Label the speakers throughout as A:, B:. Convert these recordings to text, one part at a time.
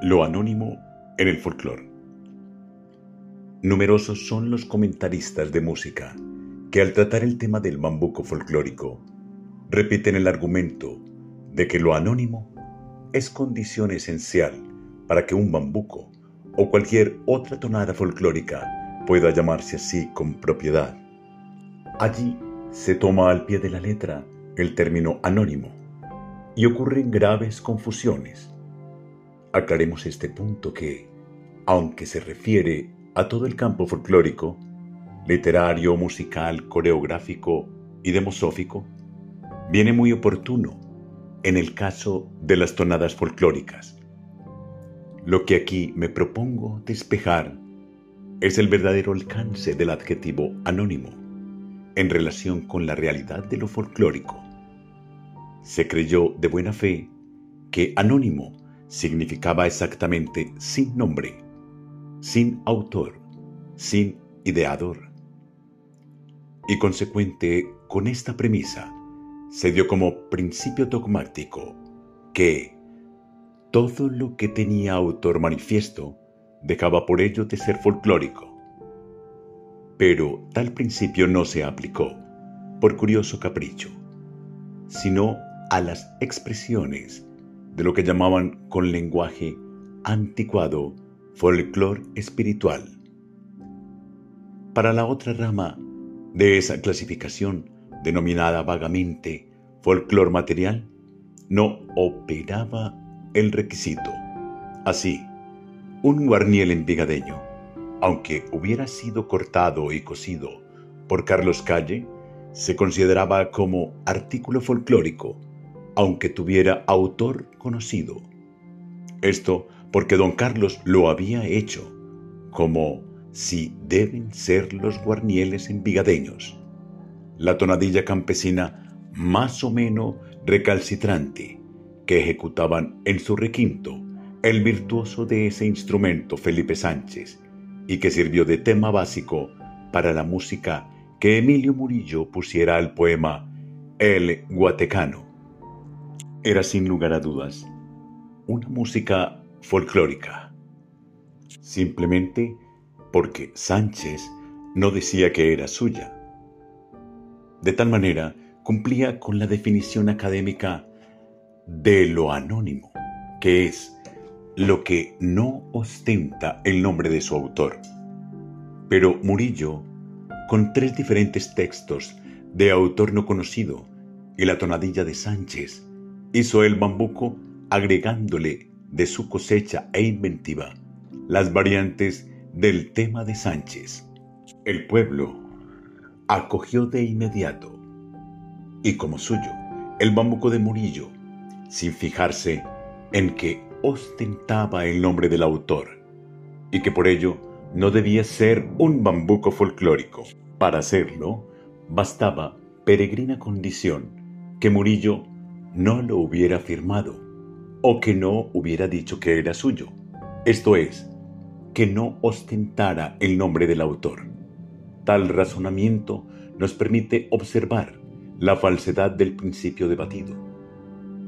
A: Lo anónimo en el folclore. Numerosos son los comentaristas de música que al tratar el tema del bambuco folclórico repiten el argumento de que lo anónimo es condición esencial para que un bambuco o cualquier otra tonada folclórica pueda llamarse así con propiedad. Allí se toma al pie de la letra el término anónimo y ocurren graves confusiones Aclaremos este punto que, aunque se refiere a todo el campo folclórico, literario, musical, coreográfico y demosófico, viene muy oportuno en el caso de las tonadas folclóricas. Lo que aquí me propongo despejar es el verdadero alcance del adjetivo anónimo en relación con la realidad de lo folclórico. Se creyó de buena fe que anónimo significaba exactamente sin nombre, sin autor, sin ideador. Y consecuente con esta premisa, se dio como principio dogmático que todo lo que tenía autor manifiesto dejaba por ello de ser folclórico. Pero tal principio no se aplicó, por curioso capricho, sino a las expresiones de lo que llamaban con lenguaje anticuado folclore espiritual. Para la otra rama de esa clasificación, denominada vagamente folclore material, no operaba el requisito. Así, un guarniel envigadeño, aunque hubiera sido cortado y cosido por Carlos Calle, se consideraba como artículo folclórico aunque tuviera autor conocido. Esto porque don Carlos lo había hecho, como si deben ser los guarnieles envigadeños. La tonadilla campesina más o menos recalcitrante que ejecutaban en su requinto el virtuoso de ese instrumento Felipe Sánchez y que sirvió de tema básico para la música que Emilio Murillo pusiera al poema El Guatecano era sin lugar a dudas una música folclórica, simplemente porque Sánchez no decía que era suya. De tal manera, cumplía con la definición académica de lo anónimo, que es lo que no ostenta el nombre de su autor. Pero Murillo, con tres diferentes textos de autor no conocido y la tonadilla de Sánchez, hizo el bambuco agregándole de su cosecha e inventiva las variantes del tema de Sánchez. El pueblo acogió de inmediato y como suyo el bambuco de Murillo, sin fijarse en que ostentaba el nombre del autor y que por ello no debía ser un bambuco folclórico. Para hacerlo, bastaba peregrina condición que Murillo no lo hubiera firmado o que no hubiera dicho que era suyo, esto es, que no ostentara el nombre del autor. Tal razonamiento nos permite observar la falsedad del principio debatido,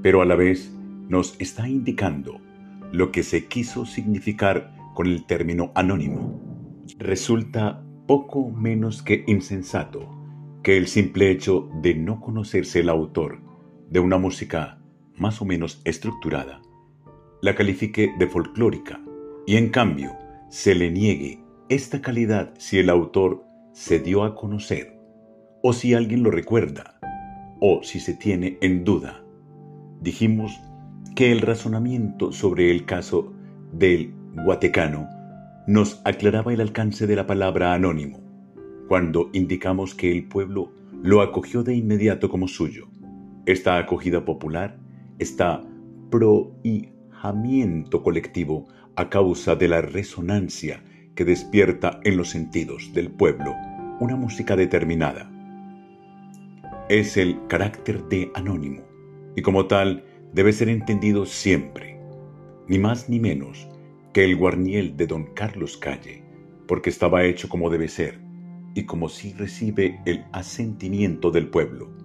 A: pero a la vez nos está indicando lo que se quiso significar con el término anónimo. Resulta poco menos que insensato que el simple hecho de no conocerse el autor de una música más o menos estructurada, la califique de folclórica y en cambio se le niegue esta calidad si el autor se dio a conocer o si alguien lo recuerda o si se tiene en duda. Dijimos que el razonamiento sobre el caso del guatecano nos aclaraba el alcance de la palabra anónimo, cuando indicamos que el pueblo lo acogió de inmediato como suyo esta acogida popular, está prohijamiento colectivo a causa de la resonancia que despierta en los sentidos del pueblo una música determinada. Es el carácter de anónimo y como tal debe ser entendido siempre, ni más ni menos que el guarniel de don Carlos Calle, porque estaba hecho como debe ser y como si recibe el asentimiento del pueblo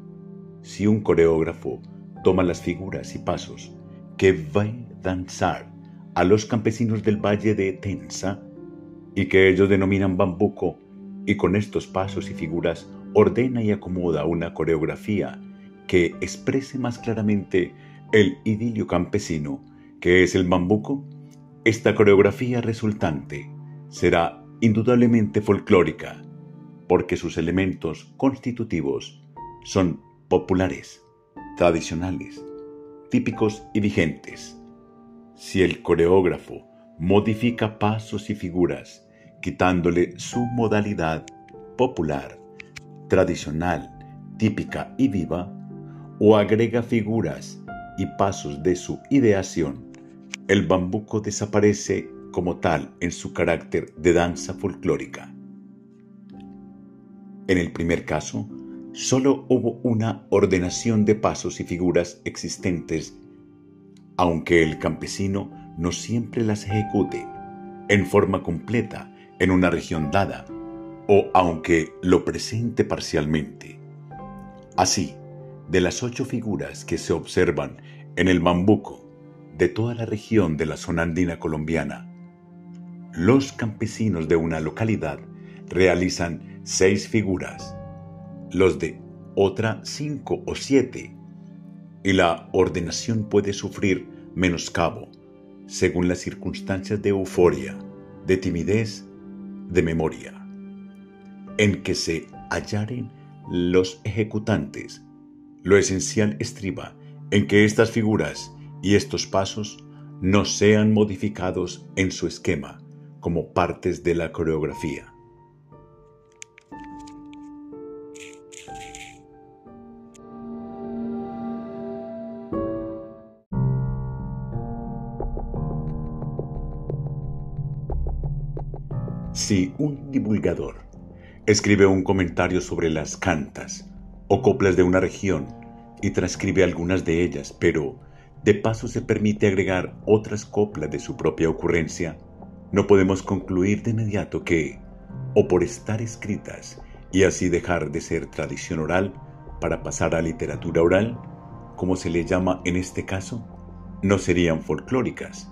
A: si un coreógrafo toma las figuras y pasos que va a danzar a los campesinos del valle de Tensa y que ellos denominan bambuco y con estos pasos y figuras ordena y acomoda una coreografía que exprese más claramente el idilio campesino que es el bambuco, esta coreografía resultante será indudablemente folclórica porque sus elementos constitutivos son populares, tradicionales, típicos y vigentes. Si el coreógrafo modifica pasos y figuras, quitándole su modalidad popular, tradicional, típica y viva, o agrega figuras y pasos de su ideación, el bambuco desaparece como tal en su carácter de danza folclórica. En el primer caso, solo hubo una ordenación de pasos y figuras existentes, aunque el campesino no siempre las ejecute en forma completa en una región dada, o aunque lo presente parcialmente. Así, de las ocho figuras que se observan en el bambuco de toda la región de la zona andina colombiana, los campesinos de una localidad realizan seis figuras, los de otra cinco o siete, y la ordenación puede sufrir menoscabo según las circunstancias de euforia, de timidez, de memoria, en que se hallaren los ejecutantes. Lo esencial estriba en que estas figuras y estos pasos no sean modificados en su esquema como partes de la coreografía. Si un divulgador escribe un comentario sobre las cantas o coplas de una región y transcribe algunas de ellas, pero de paso se permite agregar otras coplas de su propia ocurrencia, no podemos concluir de inmediato que, o por estar escritas y así dejar de ser tradición oral para pasar a literatura oral, como se le llama en este caso, no serían folclóricas,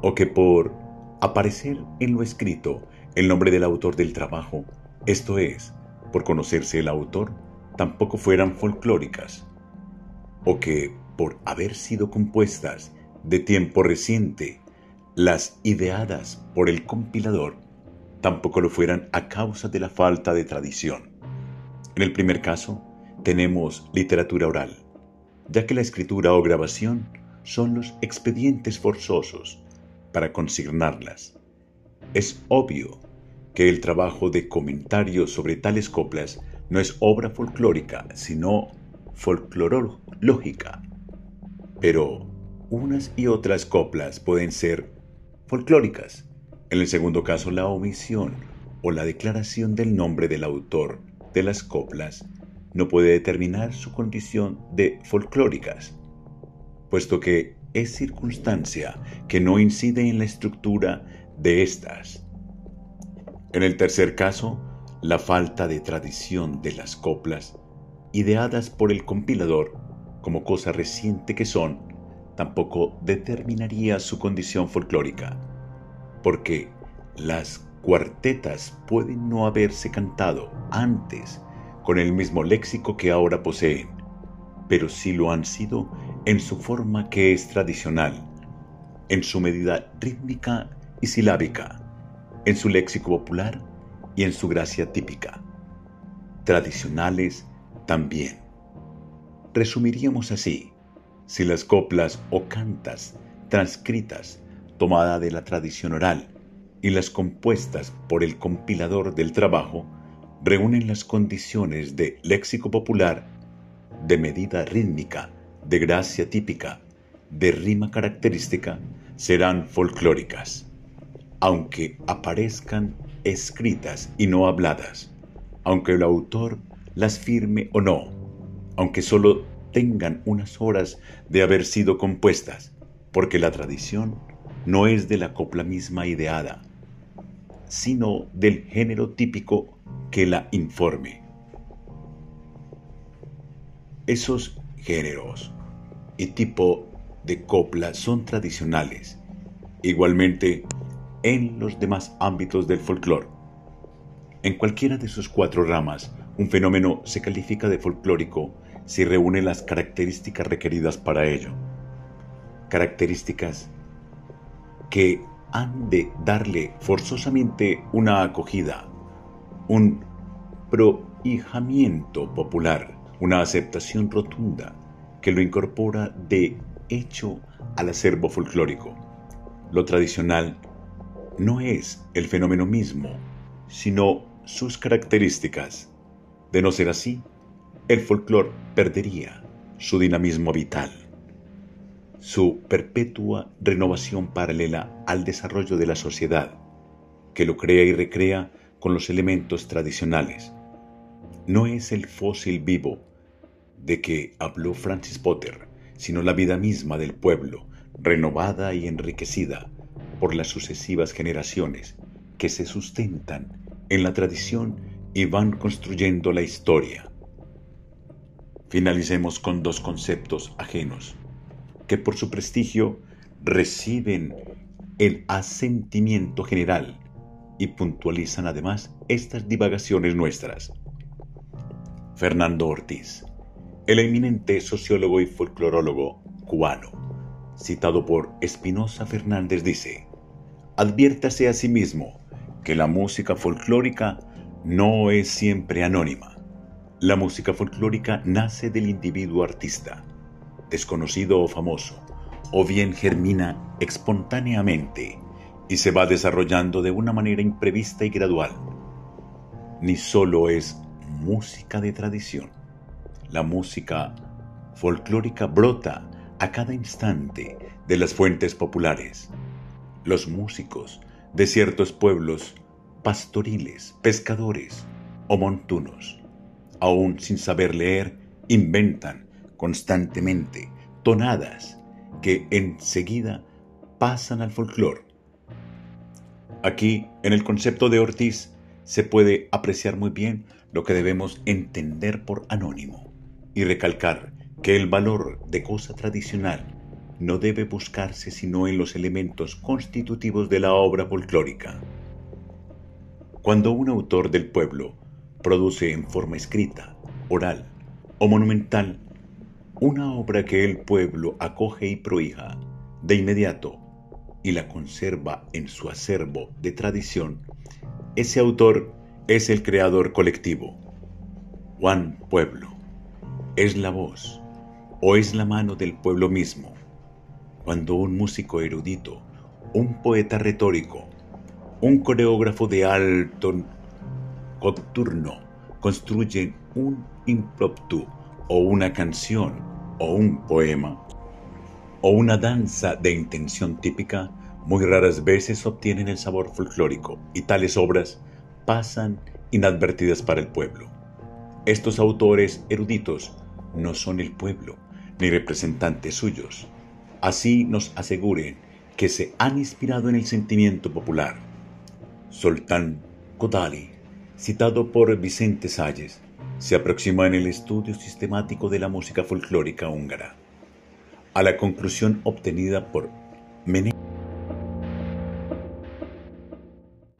A: o que por aparecer en lo escrito el nombre del autor del trabajo, esto es, por conocerse el autor, tampoco fueran folclóricas, o que, por haber sido compuestas de tiempo reciente, las ideadas por el compilador, tampoco lo fueran a causa de la falta de tradición. En el primer caso, tenemos literatura oral, ya que la escritura o grabación son los expedientes forzosos para consignarlas es obvio que el trabajo de comentario sobre tales coplas no es obra folclórica, sino folclorológica. Pero unas y otras coplas pueden ser folclóricas. En el segundo caso, la omisión o la declaración del nombre del autor de las coplas no puede determinar su condición de folclóricas, puesto que es circunstancia que no incide en la estructura de estas. En el tercer caso, la falta de tradición de las coplas, ideadas por el compilador como cosa reciente que son, tampoco determinaría su condición folclórica, porque las cuartetas pueden no haberse cantado antes con el mismo léxico que ahora poseen, pero sí lo han sido en su forma que es tradicional, en su medida rítmica y silábica, en su léxico popular y en su gracia típica. Tradicionales también. Resumiríamos así, si las coplas o cantas transcritas tomada de la tradición oral y las compuestas por el compilador del trabajo reúnen las condiciones de léxico popular, de medida rítmica, de gracia típica, de rima característica, serán folclóricas aunque aparezcan escritas y no habladas, aunque el autor las firme o no, aunque solo tengan unas horas de haber sido compuestas, porque la tradición no es de la copla misma ideada, sino del género típico que la informe. Esos géneros y tipo de copla son tradicionales igualmente en los demás ámbitos del folclore. En cualquiera de sus cuatro ramas, un fenómeno se califica de folclórico si reúne las características requeridas para ello. Características que han de darle forzosamente una acogida, un prohijamiento popular, una aceptación rotunda que lo incorpora de hecho al acervo folclórico. Lo tradicional no es el fenómeno mismo, sino sus características. De no ser así, el folclore perdería su dinamismo vital, su perpetua renovación paralela al desarrollo de la sociedad, que lo crea y recrea con los elementos tradicionales. No es el fósil vivo de que habló Francis Potter, sino la vida misma del pueblo, renovada y enriquecida por las sucesivas generaciones que se sustentan en la tradición y van construyendo la historia. Finalicemos con dos conceptos ajenos, que por su prestigio reciben el asentimiento general y puntualizan además estas divagaciones nuestras. Fernando Ortiz, el eminente sociólogo y folclorólogo cubano, citado por Espinosa Fernández, dice, adviértase a sí mismo que la música folclórica no es siempre anónima. La música folclórica nace del individuo artista, desconocido o famoso, o bien germina espontáneamente y se va desarrollando de una manera imprevista y gradual. Ni solo es música de tradición. La música folclórica brota a cada instante de las fuentes populares. Los músicos de ciertos pueblos pastoriles, pescadores o montunos. Aún sin saber leer, inventan constantemente tonadas que enseguida pasan al folclore. Aquí, en el concepto de Ortiz, se puede apreciar muy bien lo que debemos entender por anónimo y recalcar que el valor de cosa tradicional no debe buscarse sino en los elementos constitutivos de la obra folclórica. Cuando un autor del pueblo produce en forma escrita, oral o monumental una obra que el pueblo acoge y prohija de inmediato y la conserva en su acervo de tradición, ese autor es el creador colectivo. Juan Pueblo es la voz o es la mano del pueblo mismo. Cuando un músico erudito, un poeta retórico, un coreógrafo de alto nocturno construyen un impromptu o una canción o un poema o una danza de intención típica, muy raras veces obtienen el sabor folclórico y tales obras pasan inadvertidas para el pueblo. Estos autores eruditos no son el pueblo ni representantes suyos. Así nos aseguren que se han inspirado en el sentimiento popular. Soltán Kodali, citado por Vicente Salles, se aproxima en el estudio sistemático de la música folclórica húngara. A la conclusión obtenida por Menéndez